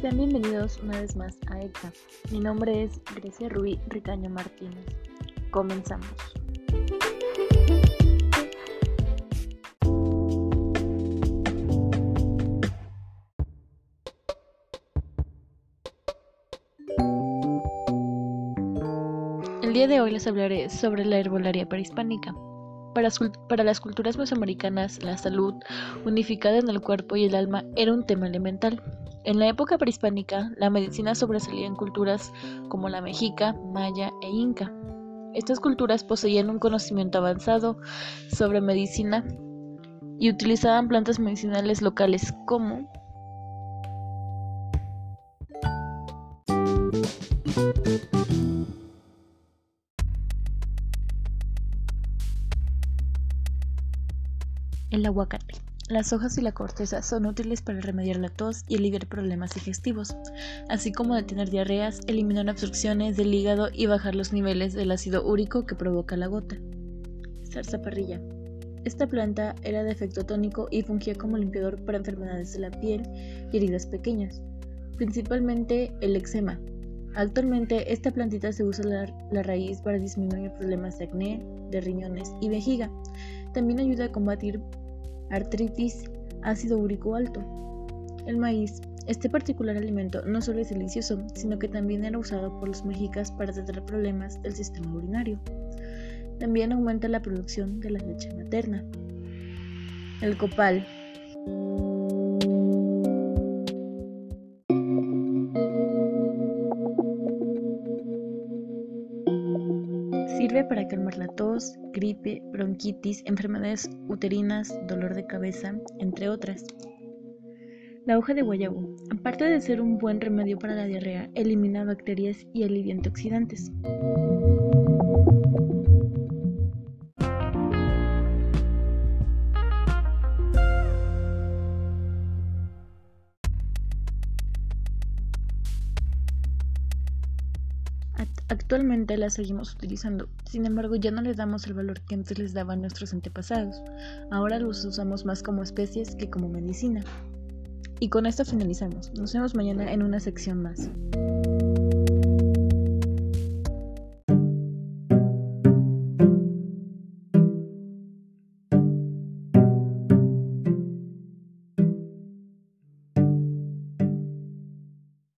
Sean bienvenidos una vez más a ECA. Mi nombre es Grecia Rubí Ricaño Martínez. Comenzamos. El día de hoy les hablaré sobre la herbolaria prehispánica. Para, las culturas mesoamericanas, la salud, unificada en el cuerpo y el alma, era un tema elemental. En la época prehispánica, la medicina sobresalía en culturas como la mexica, maya e inca. Estas culturas poseían un conocimiento avanzado sobre medicina y utilizaban plantas medicinales locales como el aguacate. Las hojas y la corteza son útiles para remediar la tos y aliviar problemas digestivos, así como detener diarreas, eliminar obstrucciones del hígado y bajar los niveles del ácido úrico que provoca la gota. Zarzaparrilla. Esta planta era de efecto tónico y fungía como limpiador para enfermedades de la piel y heridas pequeñas, principalmente el eczema. Actualmente esta plantita se usa la, la raíz para disminuir problemas de acné, de riñones y vejiga. También ayuda a combatir artritis, ácido úrico alto. El maíz. Este particular alimento no solo es delicioso, sino que también era usado por los mexicas para tratar problemas del sistema urinario. También aumenta la producción de la leche materna. El copal. Sirve para calmar la tos, gripe, bronquitis, enfermedades uterinas, dolor de cabeza, entre otras. La hoja de guayabo, aparte de ser un buen remedio para la diarrea, elimina bacterias y alivia antioxidantes. Actualmente la seguimos utilizando, sin embargo ya no les damos el valor que antes les daban nuestros antepasados. Ahora los usamos más como especies que como medicina. Y con esto finalizamos. Nos vemos mañana en una sección más.